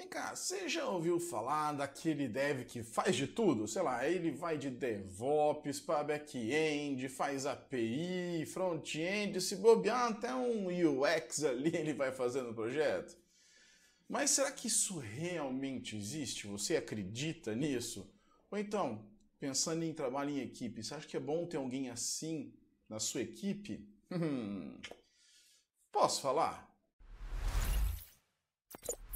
Vem cá, você já ouviu falar daquele dev que faz de tudo? Sei lá, ele vai de DevOps para back-end, faz API, front-end, se bobear até um UX ali ele vai fazendo o projeto. Mas será que isso realmente existe? Você acredita nisso? Ou então, pensando em trabalho em equipe, você acha que é bom ter alguém assim na sua equipe? Hum, posso falar?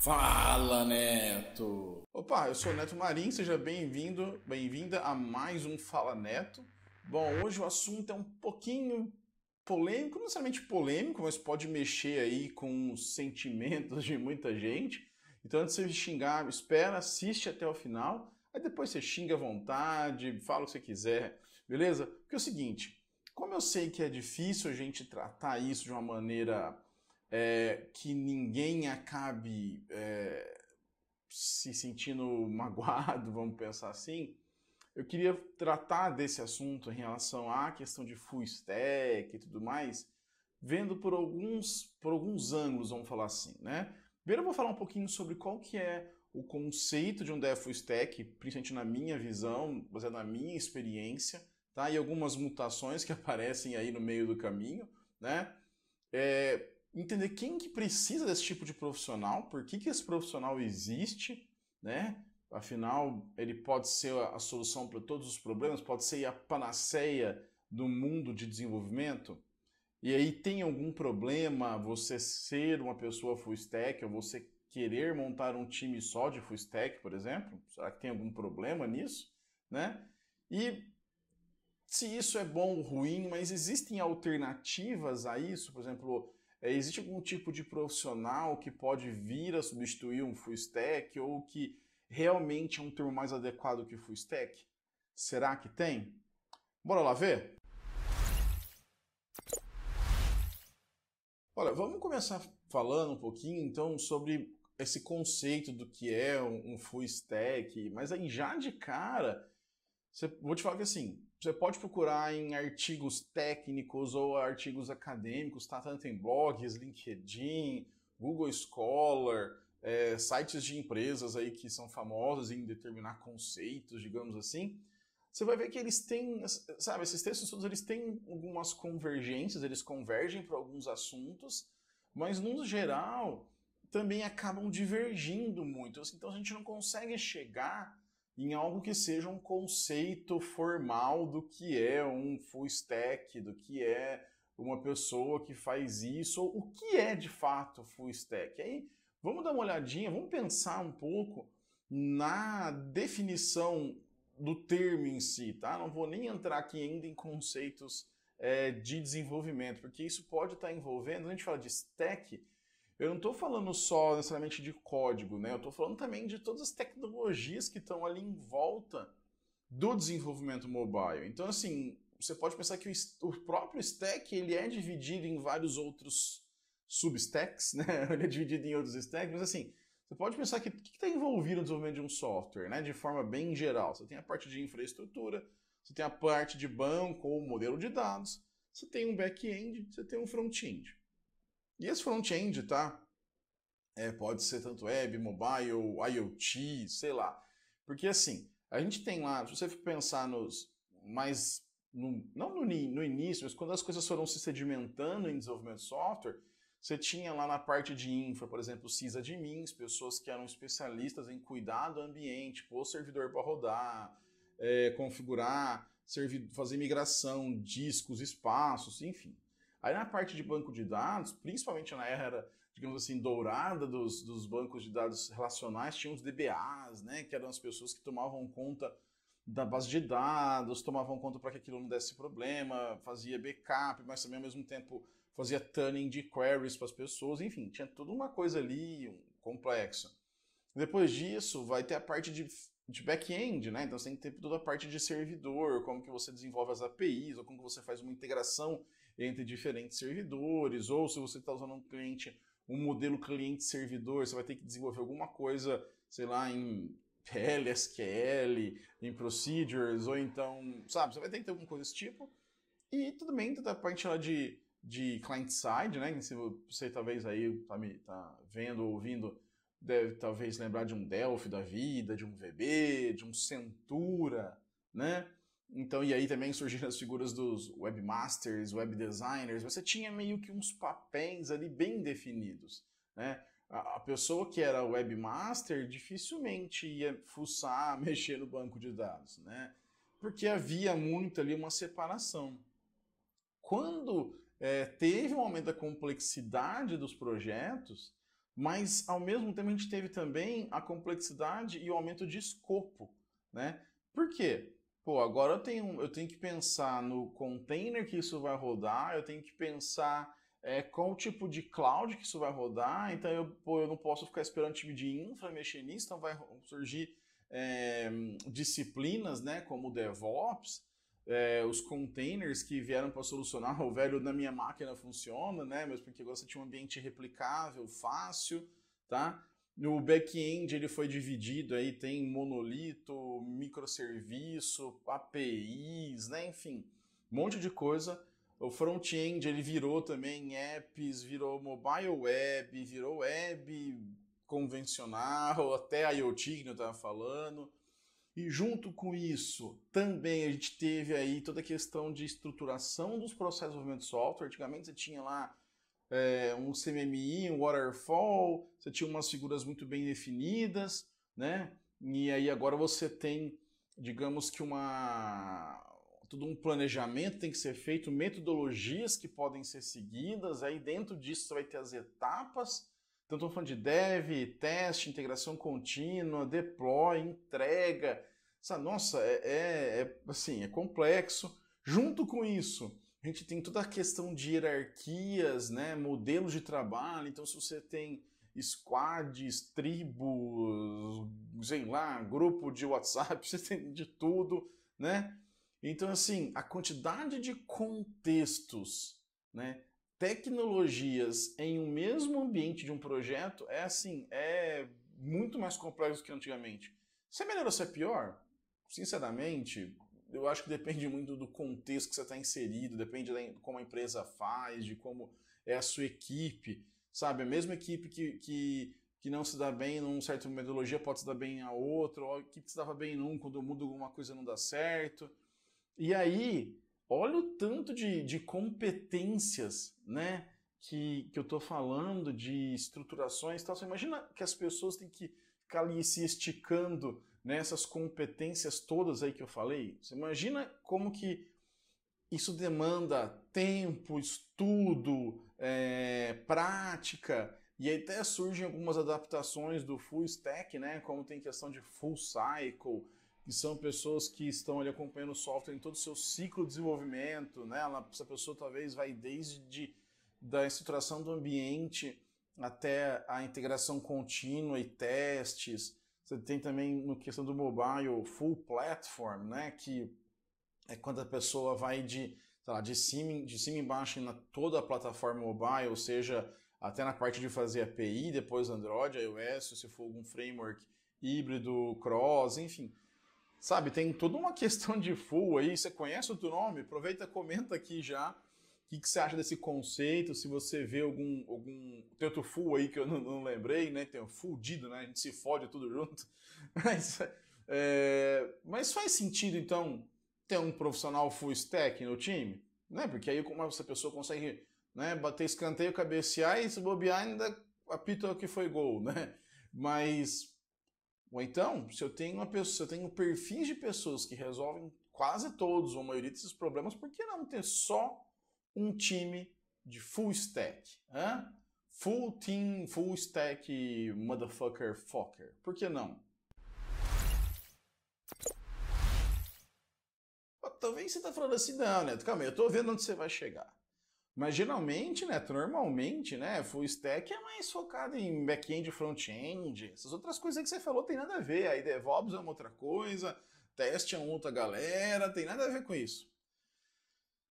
Fala, Neto! Opa, eu sou o Neto Marim, seja bem-vindo, bem-vinda a mais um Fala Neto. Bom, hoje o assunto é um pouquinho polêmico, não necessariamente polêmico, mas pode mexer aí com os sentimentos de muita gente. Então, antes de você xingar, espera, assiste até o final, aí depois você xinga à vontade, fala o que você quiser, beleza? Porque é o seguinte, como eu sei que é difícil a gente tratar isso de uma maneira é, que ninguém acabe é, se sentindo magoado, vamos pensar assim, eu queria tratar desse assunto em relação à questão de full stack e tudo mais, vendo por alguns, por alguns ângulos, vamos falar assim, né? Primeiro eu vou falar um pouquinho sobre qual que é o conceito de um dev full stack, principalmente na minha visão, baseado na minha experiência, tá? E algumas mutações que aparecem aí no meio do caminho, né? É, entender quem que precisa desse tipo de profissional, por que, que esse profissional existe, né? Afinal, ele pode ser a solução para todos os problemas, pode ser a panaceia do mundo de desenvolvimento. E aí tem algum problema você ser uma pessoa full stack ou você querer montar um time só de full stack, por exemplo? Será que tem algum problema nisso, né? E se isso é bom ou ruim, mas existem alternativas a isso, por exemplo, é, existe algum tipo de profissional que pode vir a substituir um full stack ou que realmente é um termo mais adequado que full stack? Será que tem? Bora lá ver? Olha, vamos começar falando um pouquinho então sobre esse conceito do que é um full stack, mas aí já de cara, você, vou te falar que assim, você pode procurar em artigos técnicos ou artigos acadêmicos, tá? Tanto em blogs, LinkedIn, Google Scholar, é, sites de empresas aí que são famosas em determinar conceitos, digamos assim. Você vai ver que eles têm, sabe, esses textos todos eles têm algumas convergências, eles convergem para alguns assuntos, mas no geral também acabam divergindo muito. Então a gente não consegue chegar em algo que seja um conceito formal do que é um full stack, do que é uma pessoa que faz isso, ou o que é de fato full stack. Aí vamos dar uma olhadinha, vamos pensar um pouco na definição do termo em si, tá? Não vou nem entrar aqui ainda em conceitos é, de desenvolvimento, porque isso pode estar envolvendo, quando a gente fala de stack, eu não estou falando só necessariamente de código, né? Eu estou falando também de todas as tecnologias que estão ali em volta do desenvolvimento mobile. Então, assim, você pode pensar que o, próprio stack ele é dividido em vários outros substacks, né? Ele é dividido em outros stacks, mas assim, você pode pensar que o que está envolvido no desenvolvimento de um software, né? De forma bem geral. Você tem a parte de infraestrutura, você tem a parte de banco ou modelo de dados, você tem um back-end, você tem um front-end. E esse front-end, tá? É, pode ser tanto web, mobile, IoT, sei lá. Porque assim, a gente tem lá, se você pensar nos mais. No, não no, no início, mas quando as coisas foram se sedimentando em desenvolvimento de software, você tinha lá na parte de infra, por exemplo, sysadmins, pessoas que eram especialistas em cuidar do ambiente, pôr o servidor para rodar, é, configurar, fazer migração, discos, espaços, enfim. Aí na parte de banco de dados, principalmente na era, digamos assim, dourada dos, dos bancos de dados relacionais, tinha os DBAs, né, que eram as pessoas que tomavam conta da base de dados, tomavam conta para que aquilo não desse problema, fazia backup, mas também ao mesmo tempo fazia tuning de queries para as pessoas, enfim, tinha toda uma coisa ali complexa. Depois disso, vai ter a parte de, de back-end, né? Então você tem que ter toda a parte de servidor, como que você desenvolve as APIs, ou como que você faz uma integração entre diferentes servidores, ou se você está usando um cliente, um modelo cliente-servidor, você vai ter que desenvolver alguma coisa, sei lá, em PLSQL, em procedures, ou então, sabe, você vai ter que ter alguma coisa desse tipo. E tudo bem, toda a parte lá de, de client-side, né, se você talvez aí tá, me, tá vendo, ouvindo, deve talvez lembrar de um Delphi da vida, de um VB, de um Centura, né? Então, e aí também surgiram as figuras dos webmasters, web designers. Você tinha meio que uns papéis ali bem definidos, né? A, pessoa que era webmaster dificilmente ia fuçar, mexer no banco de dados, né? Porque havia muito ali uma separação. Quando é, teve um aumento da complexidade dos projetos, mas ao mesmo tempo a gente teve também a complexidade e o aumento de escopo, né? Por quê? Pô, agora eu tenho, eu tenho que pensar no container que isso vai rodar, eu tenho que pensar é, qual tipo de cloud que isso vai rodar, então eu, pô, eu não posso ficar esperando time de infra mexer nisso, então vai surgir é, disciplinas, né, como DevOps, é, os containers que vieram para solucionar o velho na minha máquina funciona, né? Mas porque você tinha um ambiente replicável, fácil, tá? No back-end ele foi dividido aí, tem monolito, microserviço, APIs, né? Enfim, um monte de coisa. O front-end ele virou também apps, virou mobile web, virou web convencional, até IoT que eu estava falando. E junto com isso, também a gente teve aí toda a questão de estruturação dos processos de desenvolvimento de software. Antigamente você tinha lá é, um CMMI, um waterfall, você tinha umas figuras muito bem definidas, né? E aí agora você tem, digamos que uma todo um planejamento tem que ser feito, metodologias que podem ser seguidas, aí dentro disso você vai ter as etapas então, estou falando de dev, teste, integração contínua, deploy, entrega. Nossa, é, é, é, assim, é complexo. Junto com isso, gente tem toda a questão de hierarquias, né, modelos de trabalho. Então, se você tem squads, tribos, sei lá, grupo de WhatsApp, você tem de tudo, né? Então, assim, a quantidade de contextos, né, tecnologias em um mesmo ambiente de um projeto é assim, é muito mais complexo que antigamente. Se é melhor ou se é pior, sinceramente, eu acho que depende muito do contexto que você está inserido, depende de como a empresa faz, de como é a sua equipe, sabe? A mesma equipe que, que, que não se dá bem numa certa metodologia pode se dar bem a outra, ou a equipe que se dava bem num, quando muda alguma coisa não dá certo. E aí, olha o tanto de, de competências, né? Que, que eu estou falando de estruturações e tal. Você imagina que as pessoas têm que ficar ali se esticando nessas competências todas aí que eu falei? Você imagina como que isso demanda tempo, estudo, é, prática, e aí até surgem algumas adaptações do full stack, né? Como tem questão de full cycle, que são pessoas que estão ali acompanhando o software em todo o seu ciclo de desenvolvimento, né? essa pessoa talvez vai desde da estruturação do ambiente até a integração contínua e testes. Você tem também no questão do mobile full platform, né? Que é quando a pessoa vai de, lá, de cima, de cima embaixo na toda a plataforma mobile, ou seja, até na parte de fazer API, depois Android, iOS, se for algum framework híbrido, cross, enfim Sabe, tem toda uma questão de full aí. Você conhece o teu nome? Aproveita, comenta aqui já. Que, que, você acha desse conceito? Se você vê algum, algum teto full aí que eu não, não, lembrei, né? Tem o fudido, né? A gente se fode tudo junto. Mas, é, mas faz sentido, então, ter um profissional full stack no time? Né? Porque aí como essa pessoa consegue né, bater escanteio, cabecear e se bobear ainda apita que foi gol, né? Mas ou então, se eu tenho uma pessoa, se eu tenho perfis de pessoas que resolvem quase todos ou a maioria desses problemas, por que não ter só um time de full stack? Hein? Full team, full stack, motherfucker, fucker. Por que não? Talvez você está falando assim, não, Neto, calma aí, eu estou vendo onde você vai chegar. Mas geralmente, né, normalmente, né, full stack é mais focado em back-end front-end. Essas outras coisas que você falou tem nada a ver. Aí DevOps é uma outra coisa, teste é uma outra galera, tem nada a ver com isso.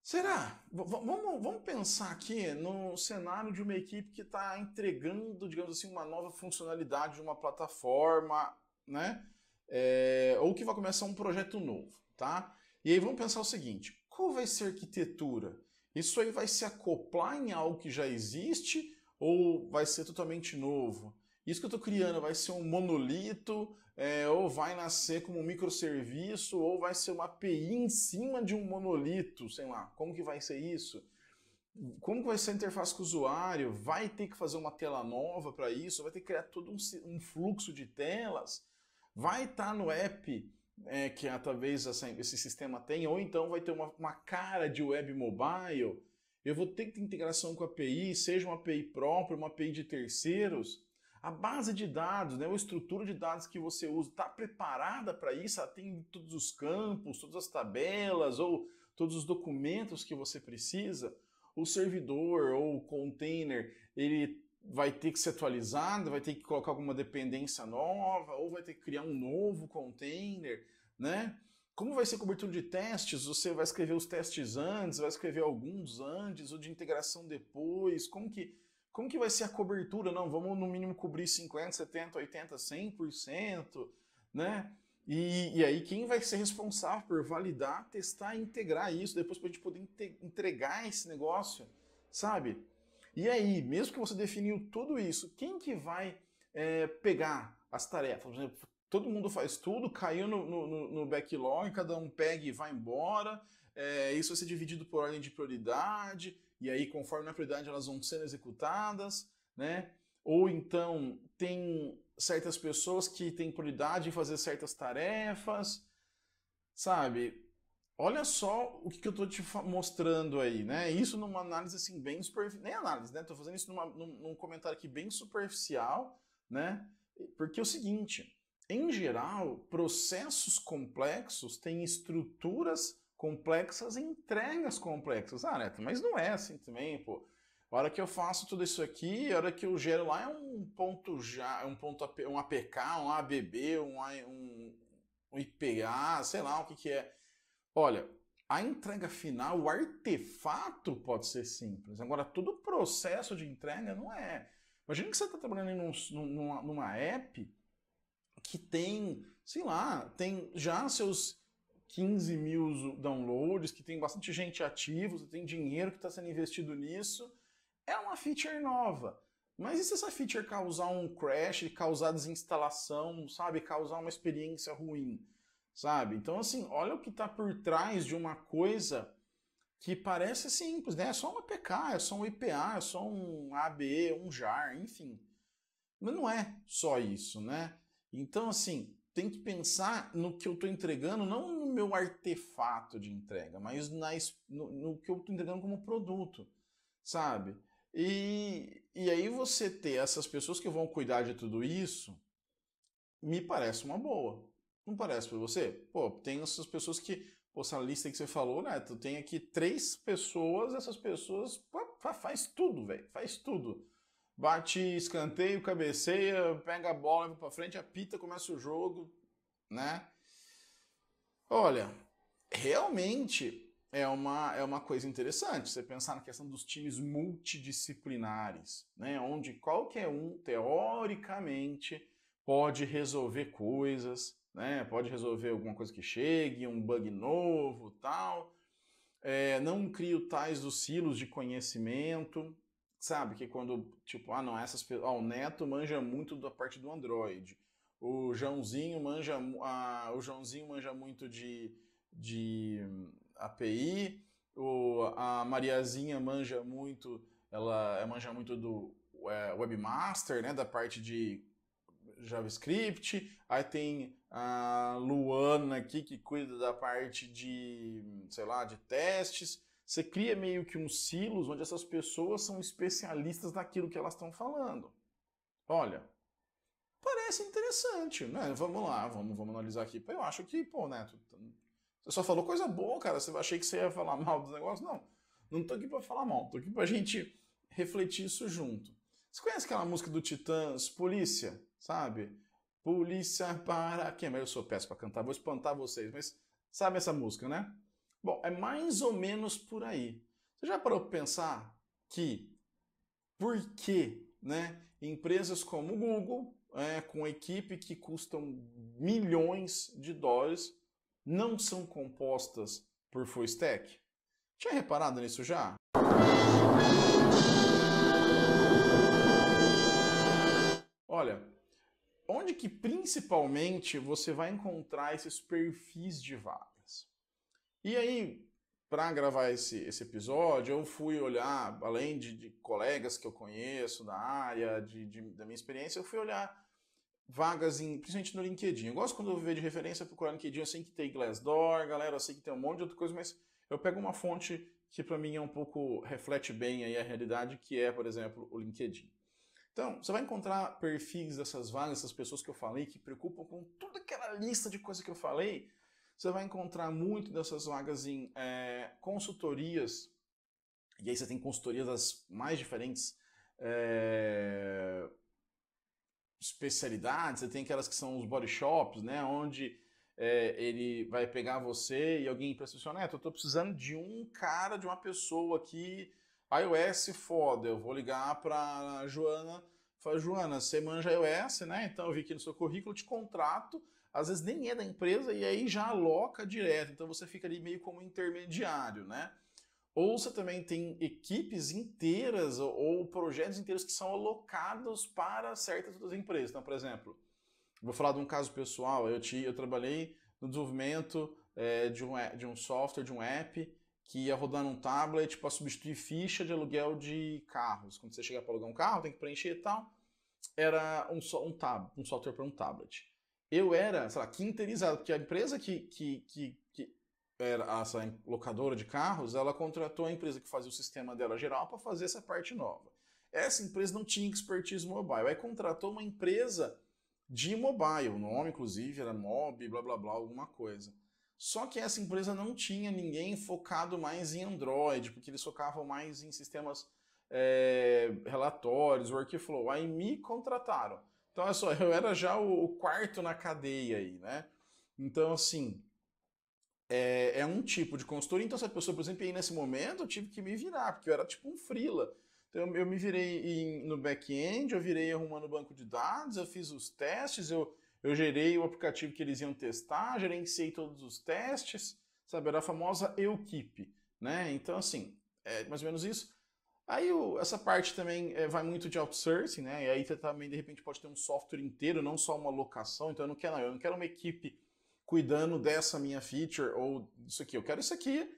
Será? V vamos, vamos pensar aqui no cenário de uma equipe que está entregando, digamos assim, uma nova funcionalidade de uma plataforma, né? É, ou que vai começar um projeto novo, tá? E aí vamos pensar o seguinte: qual vai ser a arquitetura? Isso aí vai se acoplar em algo que já existe ou vai ser totalmente novo? Isso que eu estou criando vai ser um monolito, é, ou vai nascer como um microserviço, ou vai ser uma API em cima de um monolito, sei lá, como que vai ser isso? Como que vai ser a interface com o usuário? Vai ter que fazer uma tela nova para isso? Vai ter que criar todo um, um fluxo de telas? Vai estar tá no app é, que é, talvez essa, esse sistema tenha, ou então vai ter uma, uma cara de web mobile? Eu vou ter que ter integração com a API, seja uma API própria, uma API de terceiros. A base de dados, né, a estrutura de dados que você usa, está preparada para isso? Ela tem todos os campos, todas as tabelas ou todos os documentos que você precisa? O servidor ou o container, ele vai ter que ser atualizado, vai ter que colocar alguma dependência nova, ou vai ter que criar um novo container, né? Como vai ser cobertura de testes? Você vai escrever os testes antes, vai escrever alguns antes, ou de integração depois? Como que como que vai ser a cobertura? Não, vamos no mínimo cobrir 50, 70, 80, 100%, né? E, e aí quem vai ser responsável por validar, testar e integrar isso depois para a gente poder entregar esse negócio, sabe? E aí, mesmo que você definiu tudo isso, quem que vai é, pegar as tarefas? Por exemplo, todo mundo faz tudo, caiu no, no, no backlog, cada um pega e vai embora, é, isso vai ser dividido por ordem de prioridade, e aí, conforme a prioridade, elas vão sendo executadas, né? Ou então tem certas pessoas que têm prioridade em fazer certas tarefas, sabe? Olha só o que eu estou te mostrando aí, né? Isso numa análise assim bem superficial, nem análise, né? Estou fazendo isso numa, num, num comentário aqui bem superficial, né? Porque é o seguinte, em geral, processos complexos têm estruturas complexas entregas complexas. Ah, Neto, mas não é assim também, pô. A hora que eu faço tudo isso aqui, a hora que eu gero lá é um ponto já, um ponto um APK, um ABB, um, um, um IPA, sei lá o que, que é. Olha, a entrega final, o artefato pode ser simples. Agora, todo o processo de entrega não é. Imagina que você está trabalhando num, numa, numa app que tem, sei lá, tem já seus 15 mil downloads, que tem bastante gente ativa, você tem dinheiro que está sendo investido nisso, é uma feature nova. Mas e se essa feature causar um crash, causar desinstalação, sabe, causar uma experiência ruim, sabe? Então, assim, olha o que está por trás de uma coisa que parece simples, né? É só uma PK, é só um IPA, é só um ABE, um JAR, enfim. Mas não é só isso, né? Então, assim, tem que pensar no que eu estou entregando, não no meu artefato de entrega, mas nas, no, no que eu estou entregando como produto, sabe? E, e aí você ter essas pessoas que vão cuidar de tudo isso, me parece uma boa. Não parece para você? Pô, tem essas pessoas que, pô, essa lista que você falou, né? Tu tem aqui três pessoas, essas pessoas pô, faz tudo, velho, faz tudo bate escanteio, cabeceia, pega a bola, vai para frente, apita, começa o jogo, né? Olha, realmente é uma, é uma coisa interessante você pensar na questão dos times multidisciplinares, né? Onde qualquer um, teoricamente, pode resolver coisas, né? Pode resolver alguma coisa que chegue, um bug novo, tal. É, não crio tais dos silos de conhecimento, sabe? Que quando, tipo, ah, não, essas pessoas. o Neto manja muito da parte do Android. O Joãozinho manja, ah, o Joãozinho manja muito de, de API. O, a Mariazinha manja muito, ela manja muito do é, Webmaster, né? Da parte de JavaScript. Aí tem a Luana aqui que cuida da parte de, sei lá, de testes. Você cria meio que uns silos onde essas pessoas são especialistas naquilo que elas estão falando. Olha, parece interessante, né? Vamos lá, vamos, vamos analisar aqui. Eu acho que, pô, Neto, você só falou coisa boa, cara. Você achei que você ia falar mal dos negócios? Não, não tô aqui para falar mal, tô aqui pra gente refletir isso junto. Você conhece aquela música do Titãs, Polícia, sabe? Polícia para quem? Mas eu sou péssimo para cantar, vou espantar vocês, mas sabe essa música, né? Bom, é mais ou menos por aí. Você já parou para pensar que por que né, empresas como o Google, é, com equipe que custam milhões de dólares, não são compostas por full stack? Tinha reparado nisso já? olha, onde que principalmente você vai encontrar esses perfis de vagas? E aí, para gravar esse, esse episódio, eu fui olhar, além de, de colegas que eu conheço da área, de, de, da minha experiência, eu fui olhar vagas, em, principalmente no LinkedIn. Eu gosto quando eu vejo de referência procurar LinkedIn, eu sei que tem Glassdoor, galera, eu sei que tem um monte de outra coisa, mas eu pego uma fonte que para mim é um pouco, reflete bem aí a realidade, que é, por exemplo, o LinkedIn. Então, você vai encontrar perfis dessas vagas, essas pessoas que eu falei, que preocupam com toda aquela lista de coisas que eu falei. Você vai encontrar muito dessas vagas em é, consultorias, e aí você tem consultorias das mais diferentes é, especialidades, você tem aquelas que são os body shops, né, onde é, ele vai pegar você e alguém para você, Neto, eu estou precisando de um cara, de uma pessoa aqui iOS foda, eu vou ligar para Joana, fala, Joana, você manja iOS, né? Então eu vi aqui no seu currículo, te contrato, às vezes nem é da empresa e aí já aloca direto, então você fica ali meio como intermediário, né? Ou você também tem equipes inteiras ou projetos inteiros que são alocados para certas outras empresas. Então, por exemplo, vou falar de um caso pessoal, eu, te, eu trabalhei no desenvolvimento é, de, um, de um software, de um app, que ia rodar num tablet para substituir ficha de aluguel de carros. Quando você chegar para alugar um carro, tem que preencher e tal. Era um, um, tab, um software para um tablet. Eu era, sei lá, quinterizado, porque a empresa que, que, que, que era essa locadora de carros, ela contratou a empresa que fazia o sistema dela geral para fazer essa parte nova. Essa empresa não tinha expertise mobile, aí contratou uma empresa de mobile, o nome inclusive era Mob, blá blá blá, alguma coisa. Só que essa empresa não tinha ninguém focado mais em Android, porque eles focavam mais em sistemas é, relatórios, workflow. Aí me contrataram. Então, olha só, eu era já o, quarto na cadeia aí, né? Então, assim, é, é, um tipo de consultoria. Então, se a pessoa, por exemplo, aí nesse momento, eu tive que me virar, porque eu era tipo um freela. Então, eu me virei em, no back-end, eu virei arrumando banco de dados, eu fiz os testes, eu eu gerei o aplicativo que eles iam testar, gerenciei todos os testes, sabe? Era a famosa Eukip, né? Então, assim, é mais ou menos isso. Aí o, essa parte também é, vai muito de outsourcing, né? E aí você também, de repente, pode ter um software inteiro, não só uma locação. Então, eu não quero, não, eu não quero uma equipe cuidando dessa minha feature ou isso aqui. Eu quero isso aqui,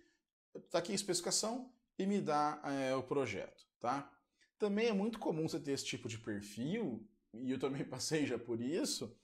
tá aqui a especificação e me dá é, o projeto, tá? Também é muito comum você ter esse tipo de perfil, e eu também passei já por isso,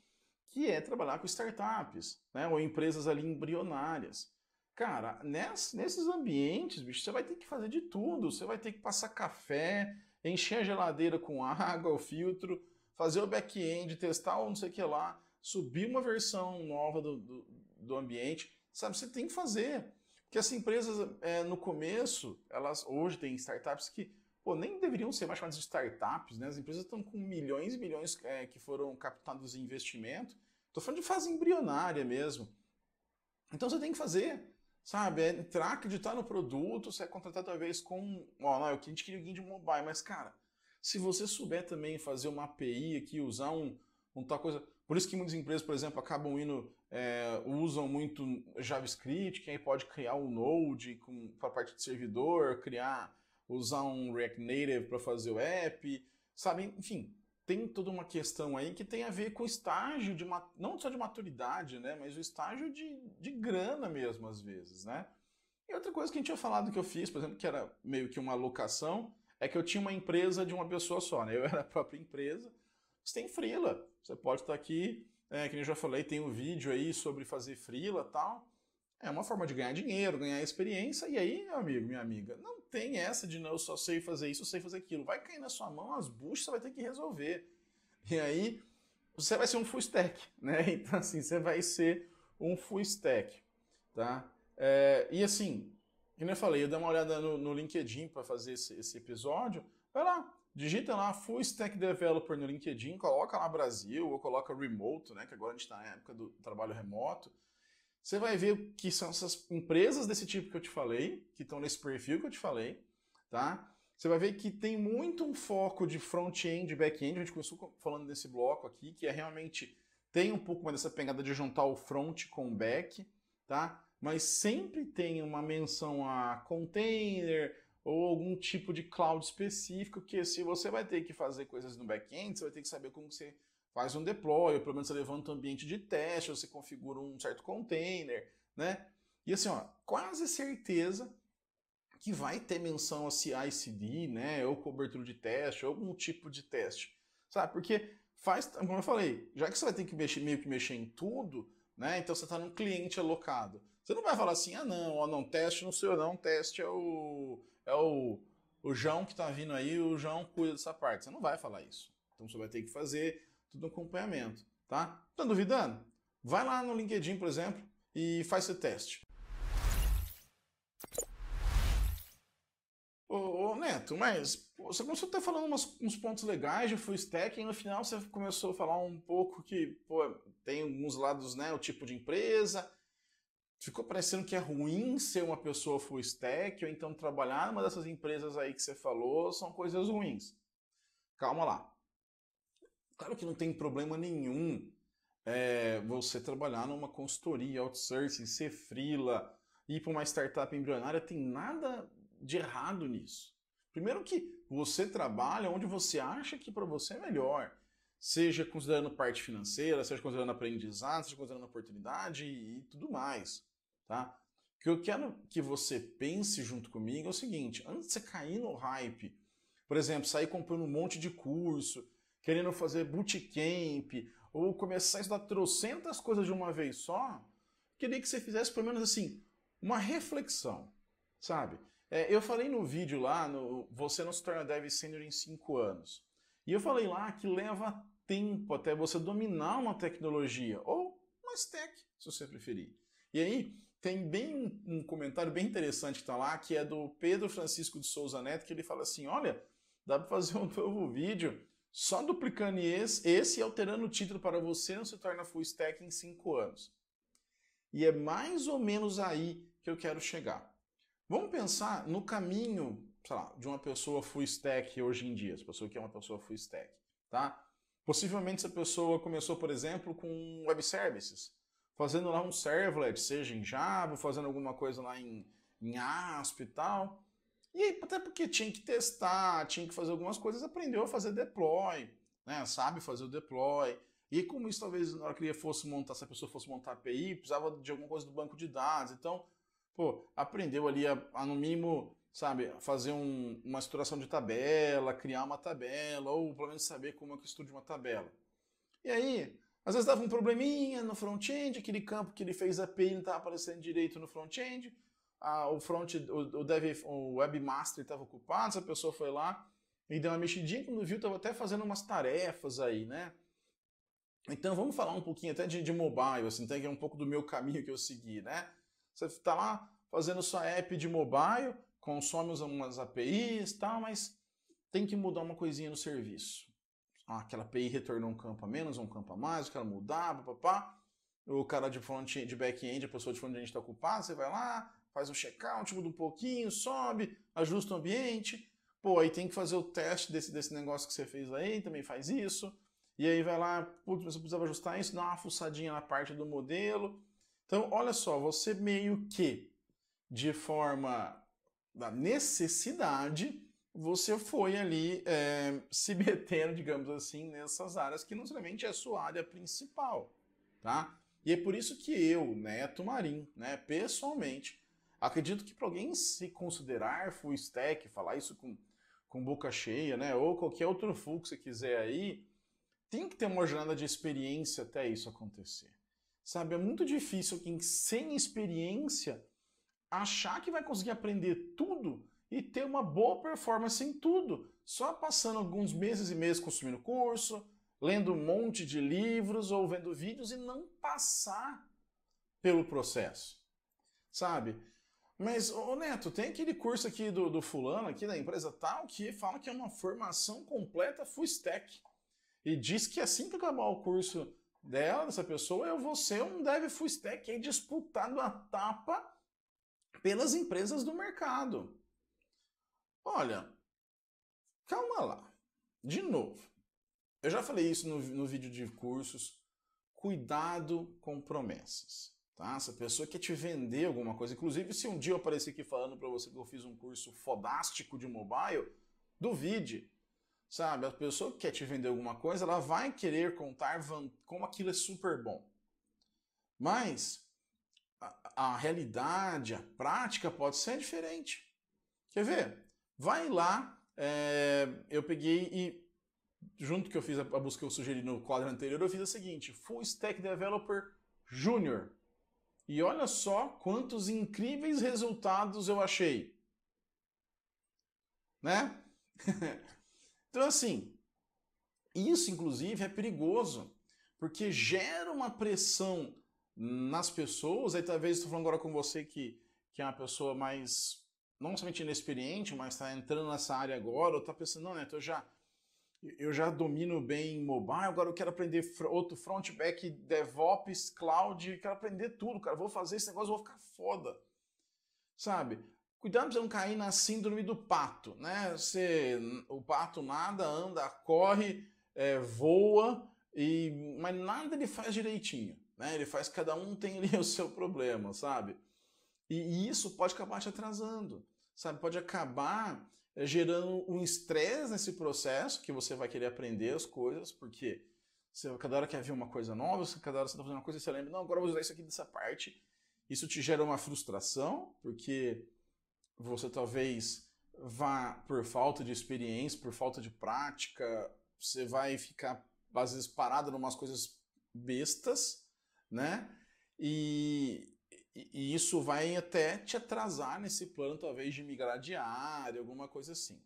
que é trabalhar com startups, né? ou empresas ali embrionárias. Cara, nesses ambientes, bicho, você vai ter que fazer de tudo. Você vai ter que passar café, encher a geladeira com água, o filtro, fazer o back-end, testar ou não sei o que lá, subir uma versão nova do, do, do ambiente. Sabe, você tem que fazer. Porque as empresas, é, no começo, elas hoje têm startups que pô, nem deveriam ser mais chamadas de startups, né? As empresas estão com milhões e milhões é, que foram captados em investimento. Estou falando de fase embrionária mesmo. Então você tem que fazer, sabe? É entrar, acreditar no produto, você é contratar talvez com. Ó, não, eu gente queria o de mobile, mas cara, se você souber também fazer uma API aqui, usar um, um tal coisa. Por isso que muitas empresas, por exemplo, acabam indo, é, usam muito JavaScript, que aí pode criar um Node para a parte de servidor, criar usar um React Native para fazer o app, sabe? Enfim, tem toda uma questão aí que tem a ver com o estágio de não só de maturidade, né, mas o estágio de, de grana mesmo às vezes, né? E outra coisa que a gente tinha falado que eu fiz, por exemplo, que era meio que uma alocação, é que eu tinha uma empresa de uma pessoa só, né? Eu era a própria empresa. Você tem freela, você pode estar aqui, é, que eu já falei, tem um vídeo aí sobre fazer freela tal. É uma forma de ganhar dinheiro, ganhar experiência, e aí, meu amigo, minha amiga, não tem essa de não, eu só sei fazer isso, eu sei fazer aquilo. Vai cair na sua mão as buchas, você vai ter que resolver. E aí, você vai ser um full stack, né? Então, assim, você vai ser um full stack, tá? É, e assim, como eu falei, eu dei uma olhada no, no LinkedIn para fazer esse, esse, episódio. Vai lá, digita lá Full Stack Developer no LinkedIn, coloca lá Brasil ou coloca Remote, né? Que agora a gente está na época do trabalho remoto. Você vai ver que são essas empresas desse tipo que eu te falei, que estão nesse perfil que eu te falei, tá? Você vai ver que tem muito um foco de front-end e back-end, a gente começou falando desse bloco aqui, que é realmente tem um pouco mais dessa pegada de juntar o front com o back, tá? Mas sempre tem uma menção a container, ou algum tipo de cloud específico, que se você vai ter que fazer coisas no back-end, você vai ter que saber como você faz um deploy, pelo menos você levanta um ambiente de teste, você configura um certo container, né? E assim, ó, quase certeza que vai ter menção a CI/CD, né, ou cobertura de teste, ou algum tipo de teste, sabe? Porque faz, como eu falei, já que você vai ter que mexer, meio que mexer em tudo, né, então você está num cliente alocado. Você não vai falar assim, ah não, ó, não, teste não sei não, teste é o, é o, o João que está vindo aí, o João cuida dessa parte. Você não vai falar isso. Então você vai ter que fazer tudo acompanhamento, tá? Tá duvidando? Vai lá no LinkedIn, por exemplo, e faz esse teste. Ô, ô, Neto, mas você começou a estar falando umas, uns pontos legais de full stack e no final você começou a falar um pouco que pô, tem alguns lados, né, o tipo de empresa. Ficou parecendo que é ruim ser uma pessoa full stack ou então trabalhar numa dessas empresas aí que você falou são coisas ruins. Calma lá. Claro que não tem problema nenhum é, você trabalhar numa consultoria, outsourcing, ser freela, ir para uma startup embrionária, tem nada de errado nisso? Primeiro que você trabalha onde você acha que para você é melhor, seja considerando parte financeira, seja considerando aprendizado, seja considerando oportunidade e, e tudo mais, tá? O que eu quero que você pense junto comigo é o seguinte, antes de você cair no hype, por exemplo, sair comprando um monte de curso, querendo fazer bootcamp, ou começar a estudar trocentas coisas de uma vez só, queria que você fizesse pelo menos assim, uma reflexão, sabe? É, eu falei no vídeo lá, no Você não se torna dev senior em 5 anos. E eu falei lá que leva tempo até você dominar uma tecnologia, ou uma stack, se você preferir. E aí, tem bem um comentário bem interessante que está lá, que é do Pedro Francisco de Souza Neto, que ele fala assim, olha, dá para fazer um novo vídeo só duplicando esse, esse e alterando o título para você não se torna full stack em 5 anos. E é mais ou menos aí que eu quero chegar. Vamos pensar no caminho, lá, de uma pessoa full stack hoje em dia, essa pessoa que é uma pessoa full stack, tá? Possivelmente essa pessoa começou, por exemplo, com web services, fazendo lá um servlet, seja em Java, fazendo alguma coisa lá em, em ASP e tal. E até porque tinha que testar, tinha que fazer algumas coisas, aprendeu a fazer deploy, né? Sabe fazer o deploy. E como isso talvez na hora que ele fosse montar, se a pessoa fosse montar API, precisava de alguma coisa do banco de dados. Então, pô, aprendeu ali a, a no mínimo, sabe, fazer um, uma estruturação de tabela, criar uma tabela, ou pelo menos saber como é que estude uma tabela. E aí, às vezes dava um probleminha no front-end, aquele campo que ele fez API não estava aparecendo direito no front-end, o front, o, o, dev, o webmaster estava ocupado, essa pessoa foi lá e deu uma mexidinha, quando viu, estava até fazendo umas tarefas aí, né? Então vamos falar um pouquinho até de, de mobile, assim, que é um pouco do meu caminho que eu segui, né? Você está lá fazendo sua app de mobile, consome umas APIs e tal, mas tem que mudar uma coisinha no serviço. Ah, aquela API retornou um campo a menos, um campo a mais, eu quero mudar, papapá. O cara de front de back-end, a pessoa de front-end está ocupada, você vai lá, faz um checkout, muda um pouquinho, sobe, ajusta o ambiente. Pô, aí tem que fazer o teste desse, desse negócio que você fez aí, também faz isso. E aí vai lá, putz, você precisava ajustar isso, dá uma fuçadinha na parte do modelo. Então, olha só, você meio que, de forma da necessidade, você foi ali é, se metendo, digamos assim, nessas áreas que não necessariamente é a sua área principal, tá? E é por isso que eu, Neto Marim, né, pessoalmente, acredito que para alguém se considerar full stack, falar isso com, com boca cheia, né, ou qualquer outro full que você quiser aí, tem que ter uma jornada de experiência até isso acontecer. Sabe, é muito difícil quem sem experiência achar que vai conseguir aprender tudo e ter uma boa performance em tudo, só passando alguns meses e meses consumindo curso, lendo um monte de livros ou vendo vídeos e não passar pelo processo. Sabe? Mas, ô Neto, tem aquele curso aqui do, do fulano, aqui da empresa tal, que fala que é uma formação completa full stack. E diz que assim que acabar o curso dela, dessa pessoa, eu vou ser um dev full stack aí disputado a tapa pelas empresas do mercado. Olha, calma lá. De novo, eu já falei isso no, no vídeo de cursos. Cuidado com promessas. Tá? Se a pessoa quer te vender alguma coisa, inclusive se um dia eu aparecer aqui falando para você que eu fiz um curso fodástico de mobile, duvide. Sabe, a pessoa que quer te vender alguma coisa, ela vai querer contar como aquilo é super bom. Mas a, a realidade, a prática pode ser diferente. Quer ver? Vai lá, é, eu peguei e, junto que eu fiz a, a busca que eu sugeri no quadro anterior, eu fiz o seguinte: Full Stack Developer Júnior. E olha só quantos incríveis resultados eu achei. Né? Então, assim, isso inclusive é perigoso, porque gera uma pressão nas pessoas. Aí talvez estou falando agora com você que, que é uma pessoa mais, não somente inexperiente, mas está entrando nessa área agora, ou está pensando, não, Neto, eu já, eu já domino bem mobile, agora eu quero aprender outro front, back, DevOps, cloud, quero aprender tudo, cara, vou fazer esse negócio, vou ficar foda. Sabe? Cuidado para você não cair na síndrome do pato, né? Você, o pato nada, anda, corre, é, voa, e, mas nada ele faz direitinho, né? Ele faz, cada um tem ali o seu problema, sabe? E, e isso pode acabar te atrasando, sabe? Pode acabar gerando um estresse nesse processo, que você vai querer aprender as coisas, porque você cada hora quer ver uma coisa nova, cada hora você está fazendo uma coisa e você lembra, não, agora eu vou usar isso aqui dessa parte. Isso te gera uma frustração, porque você talvez vá por falta de experiência, por falta de prática, você vai ficar às vezes parado em umas coisas bestas, né? E, e, isso vai até te atrasar nesse plano, talvez, de migrar de área, alguma coisa assim.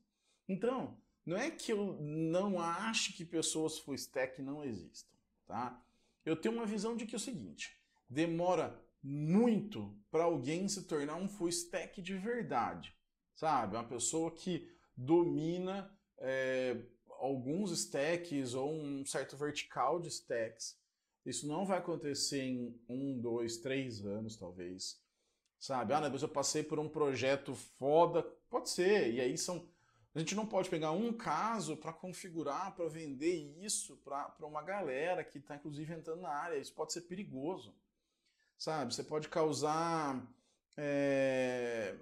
Então, não é que eu não acho que pessoas full stack não existam, tá? Eu tenho uma visão de que é o seguinte, demora muito para alguém se tornar um full stack de verdade, sabe? Uma pessoa que domina é, alguns stacks ou um certo vertical de stacks. Isso não vai acontecer em um, dois, três anos, talvez. Sabe? Ah, depois eu passei por um projeto foda. Pode ser. E aí são. A gente não pode pegar um caso para configurar, para vender isso para uma galera que está, inclusive, entrando na área. Isso pode ser perigoso sabe? Você pode causar, é,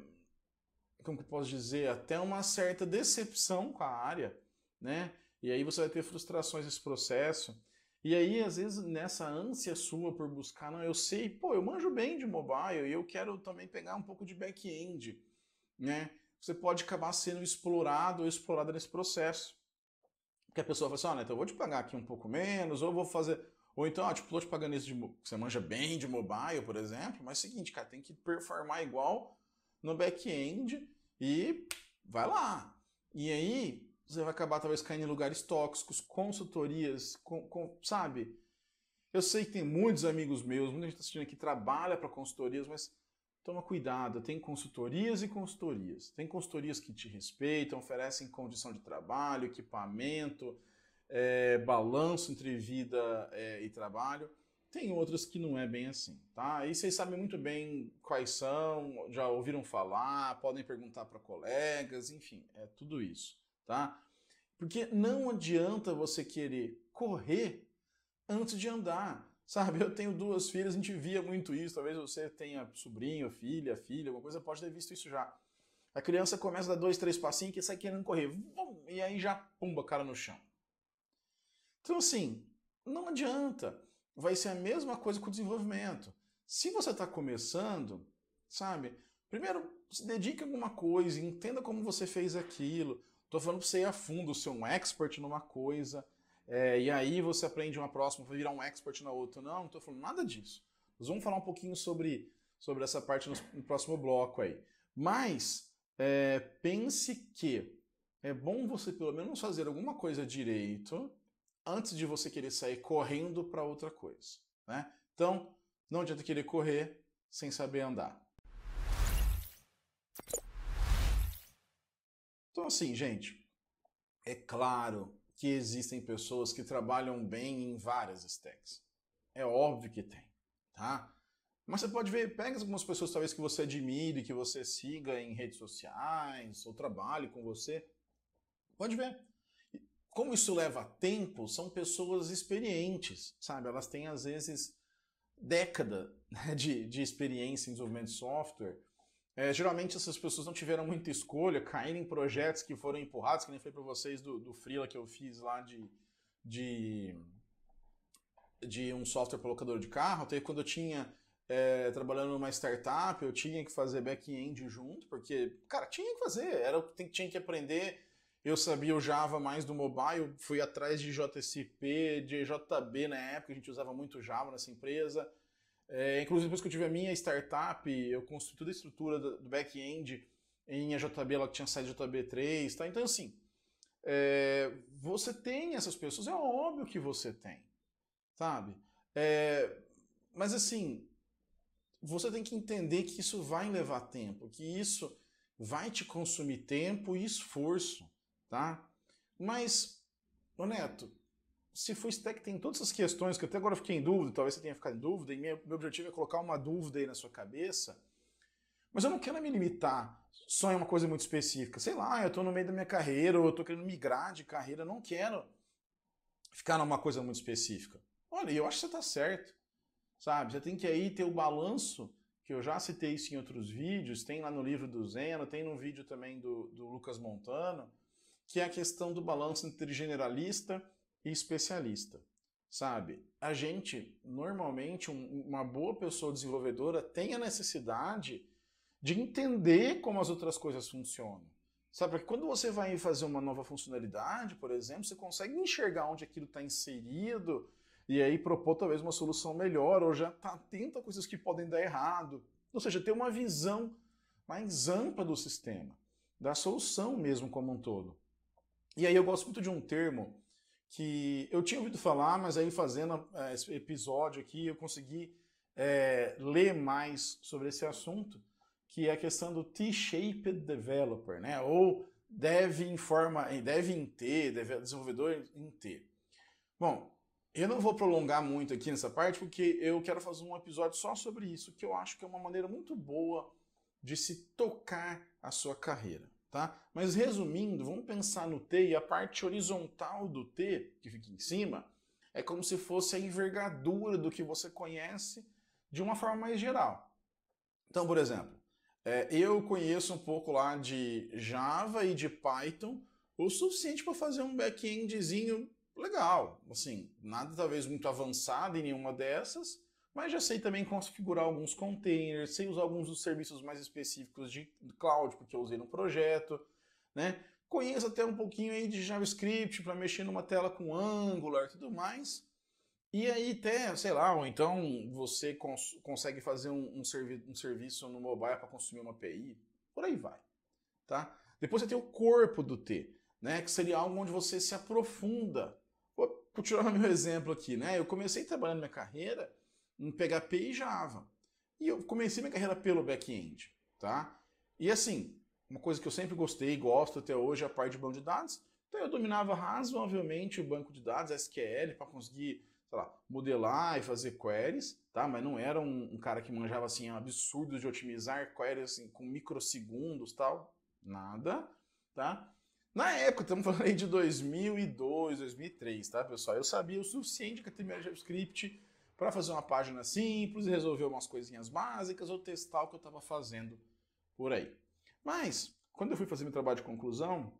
como que eu posso dizer, até uma certa decepção com a área, né? E aí você vai ter frustrações nesse processo. E aí, às vezes, nessa ânsia sua por buscar, não, eu sei, pô, eu manjo bem de mobile e eu quero também pegar um pouco de back-end, né? Você pode acabar sendo explorado ou explorada nesse processo. Porque a pessoa fala assim, ah, então eu vou te pagar aqui um pouco menos, ou vou fazer ou então, ah, tipo, tô te pagando isso de você manja bem de mobile, por exemplo, mas é o seguinte, cara, tem que performar igual no back-end e vai lá. E aí, você vai acabar talvez caindo em lugares tóxicos, consultorias, com, com, sabe? Eu sei que tem muitos amigos meus, muita gente tá assistindo aqui trabalha para consultorias, mas toma cuidado, tem consultorias e consultorias. Tem consultorias que te respeitam, oferecem condição de trabalho, equipamento, é, balanço entre vida é, e trabalho. Tem outras que não é bem assim, tá? E vocês sabem muito bem quais são, já ouviram falar, podem perguntar para colegas, enfim, é tudo isso, tá? Porque não adianta você querer correr antes de andar, sabe? Eu tenho duas filhas, a gente via muito isso, talvez você tenha sobrinho, filha, filha, alguma coisa, pode ter visto isso já. A criança começa a dar dois, três passinhos e sai querendo correr, e aí já pumba cara no chão. Então, assim, não adianta. Vai ser a mesma coisa com o desenvolvimento. Se você está começando, sabe? Primeiro, se dedique a alguma coisa, entenda como você fez aquilo. Estou falando para você ir a fundo, ser um expert numa coisa, é, e aí você aprende uma próxima, vai virar um expert na outra. Não, não estou falando nada disso. Nós vamos falar um pouquinho sobre, sobre essa parte no, no próximo bloco aí. Mas é, pense que é bom você pelo menos fazer alguma coisa direito antes de você querer sair correndo para outra coisa. Né? Então, não adianta querer correr sem saber andar. Então, assim, gente, é claro que existem pessoas que trabalham bem em várias stacks. É óbvio que tem, tá? Mas você pode ver, pega algumas pessoas talvez que você admire, que você siga em redes sociais, ou trabalhe com você. Pode ver como isso leva tempo, são pessoas experientes, sabe? Elas têm, às vezes, década né, de, de experiência em desenvolvimento de software, é, geralmente essas pessoas não tiveram muita escolha, caíram em projetos que foram empurrados, que nem foi para vocês do, do Freela que eu fiz lá de, de, de um software para locador de carro. Até quando eu tinha é, trabalhando numa startup, eu tinha que fazer back-end junto, porque, cara, tinha que fazer, era o que tinha que aprender. Eu sabia o Java mais do mobile, fui atrás de JCP, de JB na época, a gente usava muito Java nessa empresa. É, inclusive, depois que eu tive a minha startup, eu construí toda a estrutura do, back-end em AJB, ela tinha saído JB3, tá? Então, assim, é, você tem essas pessoas, é óbvio que você tem, sabe? É, mas, assim, você tem que entender que isso vai levar tempo, que isso vai te consumir tempo e esforço, tá? Mas, ô Neto, se for stack tem todas essas questões que até agora eu fiquei em dúvida, talvez você tenha ficado em dúvida, e meu, meu objetivo é colocar uma dúvida aí na sua cabeça, mas eu não quero me limitar só em uma coisa muito específica. Sei lá, eu estou no meio da minha carreira, ou eu estou querendo migrar de carreira, não quero ficar numa coisa muito específica. Olha, eu acho que você está certo, sabe? Você tem que aí ter o balanço, que eu já citei isso em outros vídeos, tem lá no livro do Zeno, tem no vídeo também do, do Lucas Montano, que é a questão do balanço entre generalista e especialista, sabe? A gente, normalmente, um, uma boa pessoa desenvolvedora tem a necessidade de entender como as outras coisas funcionam. Sabe, porque quando você vai fazer uma nova funcionalidade, por exemplo, você consegue enxergar onde aquilo está inserido e aí propor talvez uma solução melhor, ou já está atento a coisas que podem dar errado. Ou seja, ter uma visão mais ampla do sistema, da solução mesmo como um todo. E aí eu gosto muito de um termo que eu tinha ouvido falar, mas aí fazendo é, esse episódio aqui eu consegui é, ler mais sobre esse assunto, que é a questão do T-shaped developer, né? Ou dev em forma, dev em T, desenvolvedor em T. Bom, eu não vou prolongar muito aqui nessa parte, porque eu quero fazer um episódio só sobre isso, que eu acho que é uma maneira muito boa de se tocar a sua carreira. Tá? Mas resumindo, vamos pensar no T e a parte horizontal do T, que fica em cima, é como se fosse a envergadura do que você conhece de uma forma mais geral. Então, por exemplo, é, eu conheço um pouco lá de Java e de Python o suficiente para fazer um back-endzinho legal. Assim, nada talvez muito avançado em nenhuma dessas, mas já sei também configurar alguns containers, sei usar alguns dos serviços mais específicos de cloud, porque eu usei no projeto, né? Conheço até um pouquinho aí de JavaScript para mexer numa tela com Angular e tudo mais. E aí até, sei lá, ou então você cons consegue fazer um, um, servi um serviço no mobile para consumir uma API, por aí vai, tá? Depois você tem o corpo do T, né? Que seria algo onde você se aprofunda. Vou continuar meu exemplo aqui, né? Eu comecei trabalhando minha carreira em PHP e Java. E eu comecei minha carreira pelo back-end, tá? E assim, uma coisa que eu sempre gostei e gosto até hoje é a parte de banco de dados. Então eu dominava razoavelmente o banco de dados, SQL, para conseguir, sei lá, modelar e fazer queries, tá? Mas não era um, um cara que manjava assim um absurdo de otimizar queries assim, com microsegundos tal, nada, tá? Na época, estamos falando aí de 2002, 2003, tá, pessoal? Eu sabia o suficiente que HTML JavaScript para fazer uma página simples, resolver umas coisinhas básicas ou testar o que eu estava fazendo por aí. Mas, quando eu fui fazer meu trabalho de conclusão,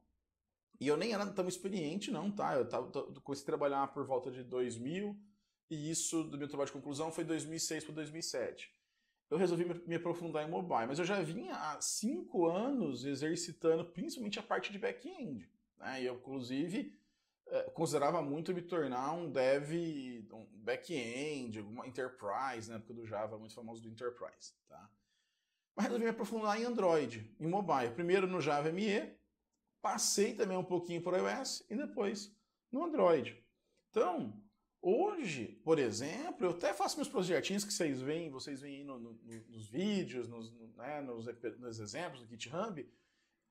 e eu nem era tão experiente não, tá? Eu tava, comecei a trabalhar por volta de 2000, e isso do meu trabalho de conclusão foi 2006 para 2007. Eu resolvi me aprofundar em mobile, mas eu já vinha há cinco anos exercitando principalmente a parte de back-end. Né? E eu, inclusive, considerava muito me tornar um dev, um back-end, alguma enterprise, na época do Java, muito famoso do enterprise, tá? Mas resolvi me aprofundar em Android, em mobile. Primeiro no Java ME, passei também um pouquinho por iOS e depois no Android. Então, hoje, por exemplo, eu até faço meus projetinhos que vocês veem, vocês veem aí no, no, nos vídeos, nos, né, nos, nos exemplos do GitHub,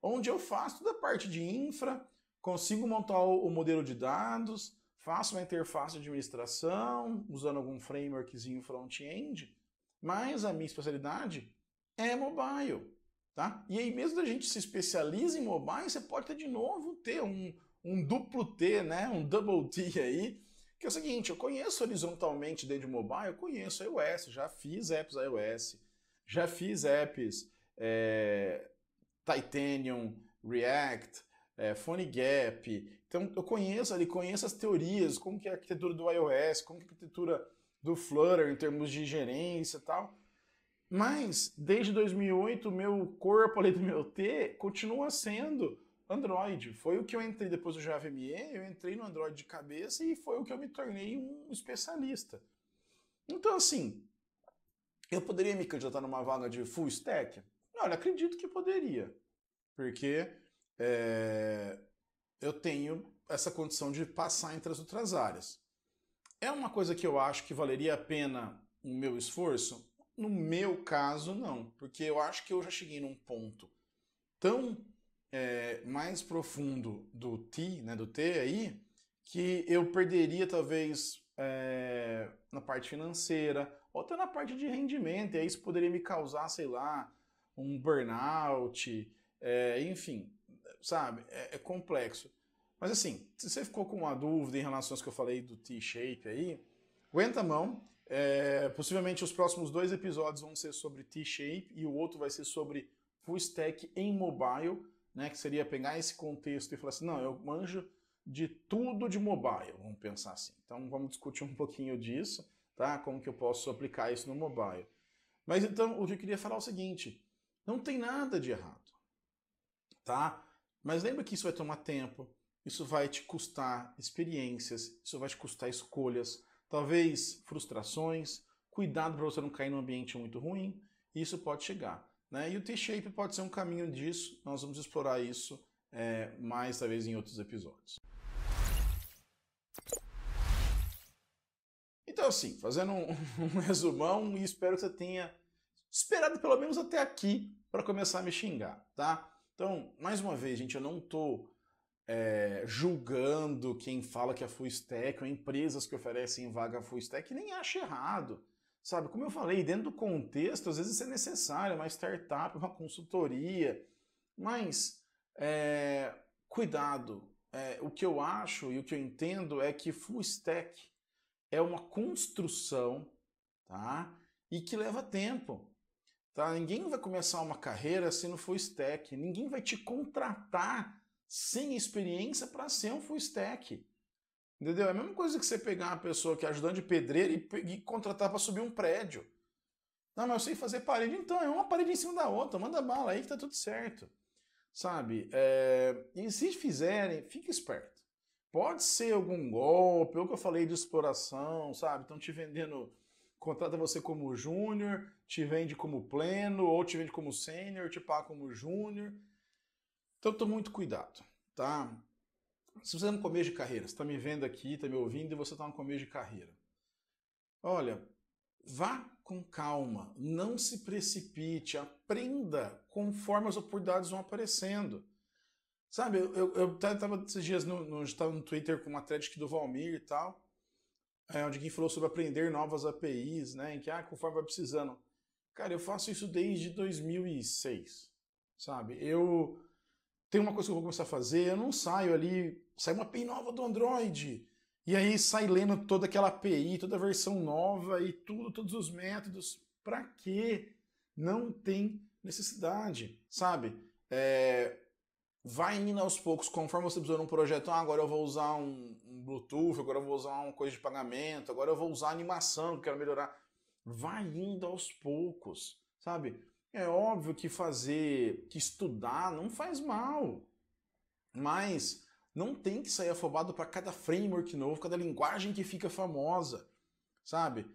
onde eu faço toda a parte de infra, consigo montar o modelo de dados, faço uma interface de administração, usando algum frameworkzinho front-end, mas a minha especialidade é mobile. Tá? E aí, mesmo da gente se especializa em mobile, você pode ter de novo ter um, um duplo T, né? um double T aí, Que é o seguinte, eu conheço horizontalmente dentro de mobile, eu conheço iOS, já fiz apps iOS, já fiz apps é, Titanium, React, é, PhoneGap. Então eu conheço ali, conheço as teorias, como que é a arquitetura do iOS, como que é a arquitetura do Flutter em termos de gerência e tal. Mas desde 2008 o meu corpo ali do meu T continua sendo Android. Foi o que eu entrei depois do JVME, eu entrei no Android de cabeça e foi o que eu me tornei um especialista. Então assim, eu poderia me candidatar numa vaga de full stack? Olha, acredito que poderia, porque é, eu tenho essa condição de passar entre as outras áreas. É uma coisa que eu acho que valeria a pena o meu esforço? No meu caso, não, porque eu acho que eu já cheguei num ponto tão é, mais profundo do T, né, do T aí, que eu perderia talvez é, na parte financeira, ou até na parte de rendimento, e aí isso poderia me causar, sei lá, um burnout, é, enfim, sabe? É, é, complexo. Mas assim, se você ficou com uma dúvida em relação às que eu falei do T-shape aí, aguenta a mão. É, possivelmente os próximos dois episódios vão ser sobre T-shape e o outro vai ser sobre full stack em mobile, né? Que seria pegar esse contexto e falar assim, não, eu manjo de tudo de mobile, vamos pensar assim. Então vamos discutir um pouquinho disso, tá? Como que eu posso aplicar isso no mobile. Mas então o que eu queria falar é o seguinte: não tem nada de errado, tá? Mas lembra que isso vai tomar tempo, isso vai te custar experiências, isso vai te custar escolhas, talvez frustrações, cuidado para você não cair num ambiente muito ruim, isso pode chegar. Né? E o T-Shape pode ser um caminho disso, nós vamos explorar isso é, mais talvez em outros episódios. Então, assim, fazendo um, um resumão, e espero que você tenha esperado pelo menos até aqui para começar a me xingar, tá? Então, mais uma vez, gente, eu não tô é, julgando quem fala que é full stack ou empresas que oferecem vaga full stack, nem acho errado. Sabe, como eu falei, dentro do contexto, às vezes isso é necessário, uma startup, uma consultoria, mas é, cuidado. É, o que eu acho e o que eu entendo é que full stack é uma construção, tá? E que leva tempo. Tá? Ninguém vai começar uma carreira se não for stack. Ninguém vai te contratar sem experiência para ser um full stack. Entendeu? É a mesma coisa que você pegar uma pessoa que é ajudante de pedreiro e, e contratar para subir um prédio. Não, mas eu sei fazer parede. Então, é uma parede em cima da outra. Manda bala aí que tá tudo certo. Sabe? É... E se fizerem, fique esperto. Pode ser algum golpe, ou que eu falei de exploração, sabe? Estão te vendendo contrata você como júnior, te vende como pleno, ou te vende como sênior, te paga como júnior. Então, tome muito cuidado, tá? Se você está no começo de carreira, você está me vendo aqui, está me ouvindo e você está no começo de carreira. Olha, vá com calma, não se precipite, aprenda conforme as oportunidades vão aparecendo. Sabe, eu, estava esses dias no, no, no Twitter com uma thread do Valmir e tal, é, onde quem falou sobre aprender novas APIs, né? Em que, ah, conforme vai precisando. Cara, eu faço isso desde 2006, sabe? Eu tenho uma coisa que eu vou começar a fazer, eu não saio ali, sai uma API nova do Android, e aí sai lendo toda aquela API, toda a versão nova e tudo, todos os métodos. Para quê? Não tem necessidade, sabe? É, vai indo aos poucos, conforme você precisa de um projeto, ah, agora eu vou usar um, um, Bluetooth, agora eu vou usar uma coisa de pagamento, agora eu vou usar animação, que quero melhorar. Vai indo aos poucos, sabe? É óbvio que fazer, que estudar não faz mal, mas não tem que sair afobado para cada framework novo, cada linguagem que fica famosa, sabe?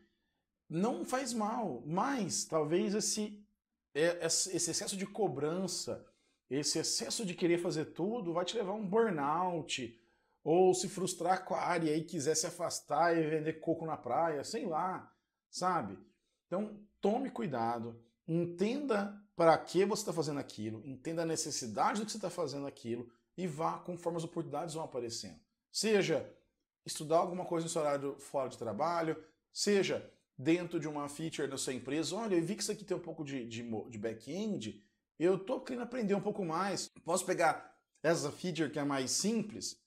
Não faz mal, mas talvez esse, é, esse excesso de cobrança, esse excesso de querer fazer tudo vai te levar a um burnout, ou se frustrar com a área e quiser se afastar e vender coco na praia, sei lá, sabe? Então, tome cuidado, entenda para que você está fazendo aquilo, entenda a necessidade do que você está fazendo aquilo e vá conforme as oportunidades vão aparecendo. Seja estudar alguma coisa no seu horário fora de trabalho, seja dentro de uma feature da sua empresa, olha, eu vi que isso aqui tem um pouco de, de, de back-end, eu tô querendo aprender um pouco mais. Posso pegar essa feature que é mais simples,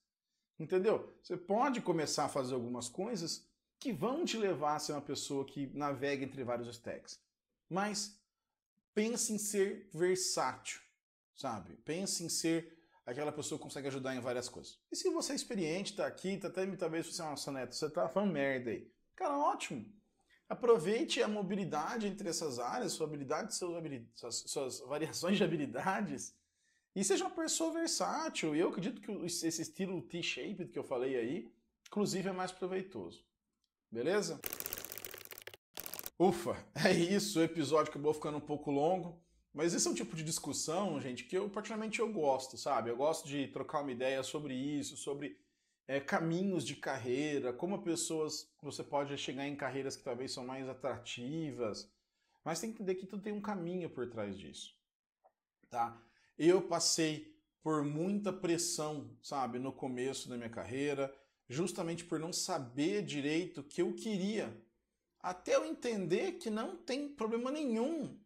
Entendeu? Você pode começar a fazer algumas coisas que vão te levar a ser uma pessoa que navega entre vários stacks. Mas pense em ser versátil, sabe? Pense em ser aquela pessoa que consegue ajudar em várias coisas. E se você é experiente, tá aqui, tá até talvez você, nossa, Neto, você tá falando merda aí. Cara, ótimo. Aproveite a mobilidade entre essas áreas, sua habilidade, suas, suas variações de habilidades, e seja uma pessoa versátil. E eu acredito que esse estilo T-shaped que eu falei aí, inclusive, é mais proveitoso. Beleza? Ufa, é isso. O episódio acabou ficando um pouco longo. Mas esse é um tipo de discussão, gente, que eu particularmente eu gosto, sabe? Eu gosto de trocar uma ideia sobre isso, sobre é, caminhos de carreira, como pessoas você pode chegar em carreiras que talvez são mais atrativas, mas tem que entender que tudo tem um caminho por trás disso, tá? Eu passei por muita pressão, sabe, no começo da minha carreira, justamente por não saber direito o que eu queria, até eu entender que não tem problema nenhum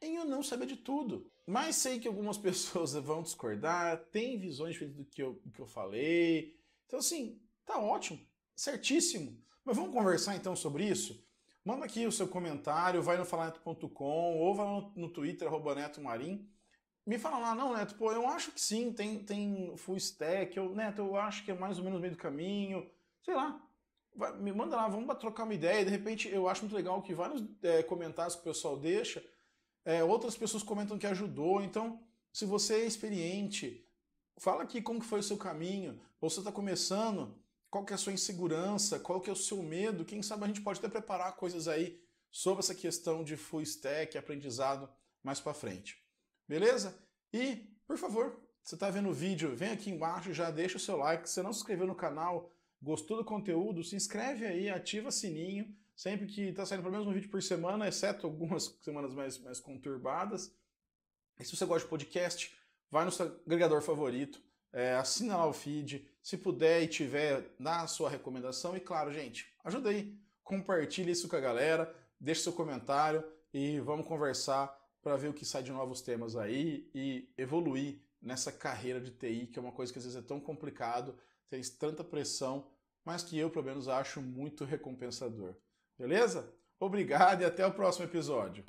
em eu não saber de tudo. Mas sei que algumas pessoas vão discordar, tem visões diferentes do que eu, do que eu falei, então, assim, tá ótimo, certíssimo. Mas vamos conversar então sobre isso? Manda aqui o seu comentário, vai no falaneto.com ou vai no, no Twitter, arroba Neto Marim. Me fala lá, não, Neto, pô, eu acho que sim, tem, tem full stack, eu, Neto, eu acho que é mais ou menos meio do caminho, sei lá. Vai, me manda lá, vamos trocar uma ideia. De repente, eu acho muito legal que vários é, comentários que o pessoal deixa, é, outras pessoas comentam que ajudou. Então, se você é experiente, Fala aqui como que foi o seu caminho, você está começando, qual que é a sua insegurança, qual que é o seu medo, quem sabe a gente pode até preparar coisas aí sobre essa questão de full stack, aprendizado mais para frente. Beleza? E, por favor, você está vendo o vídeo, vem aqui embaixo, já deixa o seu like, se você não se inscreveu no canal, gostou do conteúdo, se inscreve aí, ativa sininho, sempre que está saindo pelo menos um vídeo por semana, exceto algumas semanas mais, mais conturbadas. E se você gosta de podcast, vai no seu agregador favorito, é, assina lá o feed, se puder e tiver, dá a sua recomendação. E claro, gente, ajuda aí, compartilha isso com a galera, deixa seu comentário e vamos conversar para ver o que sai de novos temas aí e evoluir nessa carreira de TI, que é uma coisa que às vezes é tão complicado, tem tanta pressão, mas que eu, pelo menos, acho muito recompensador. Beleza? Obrigado e até o próximo episódio.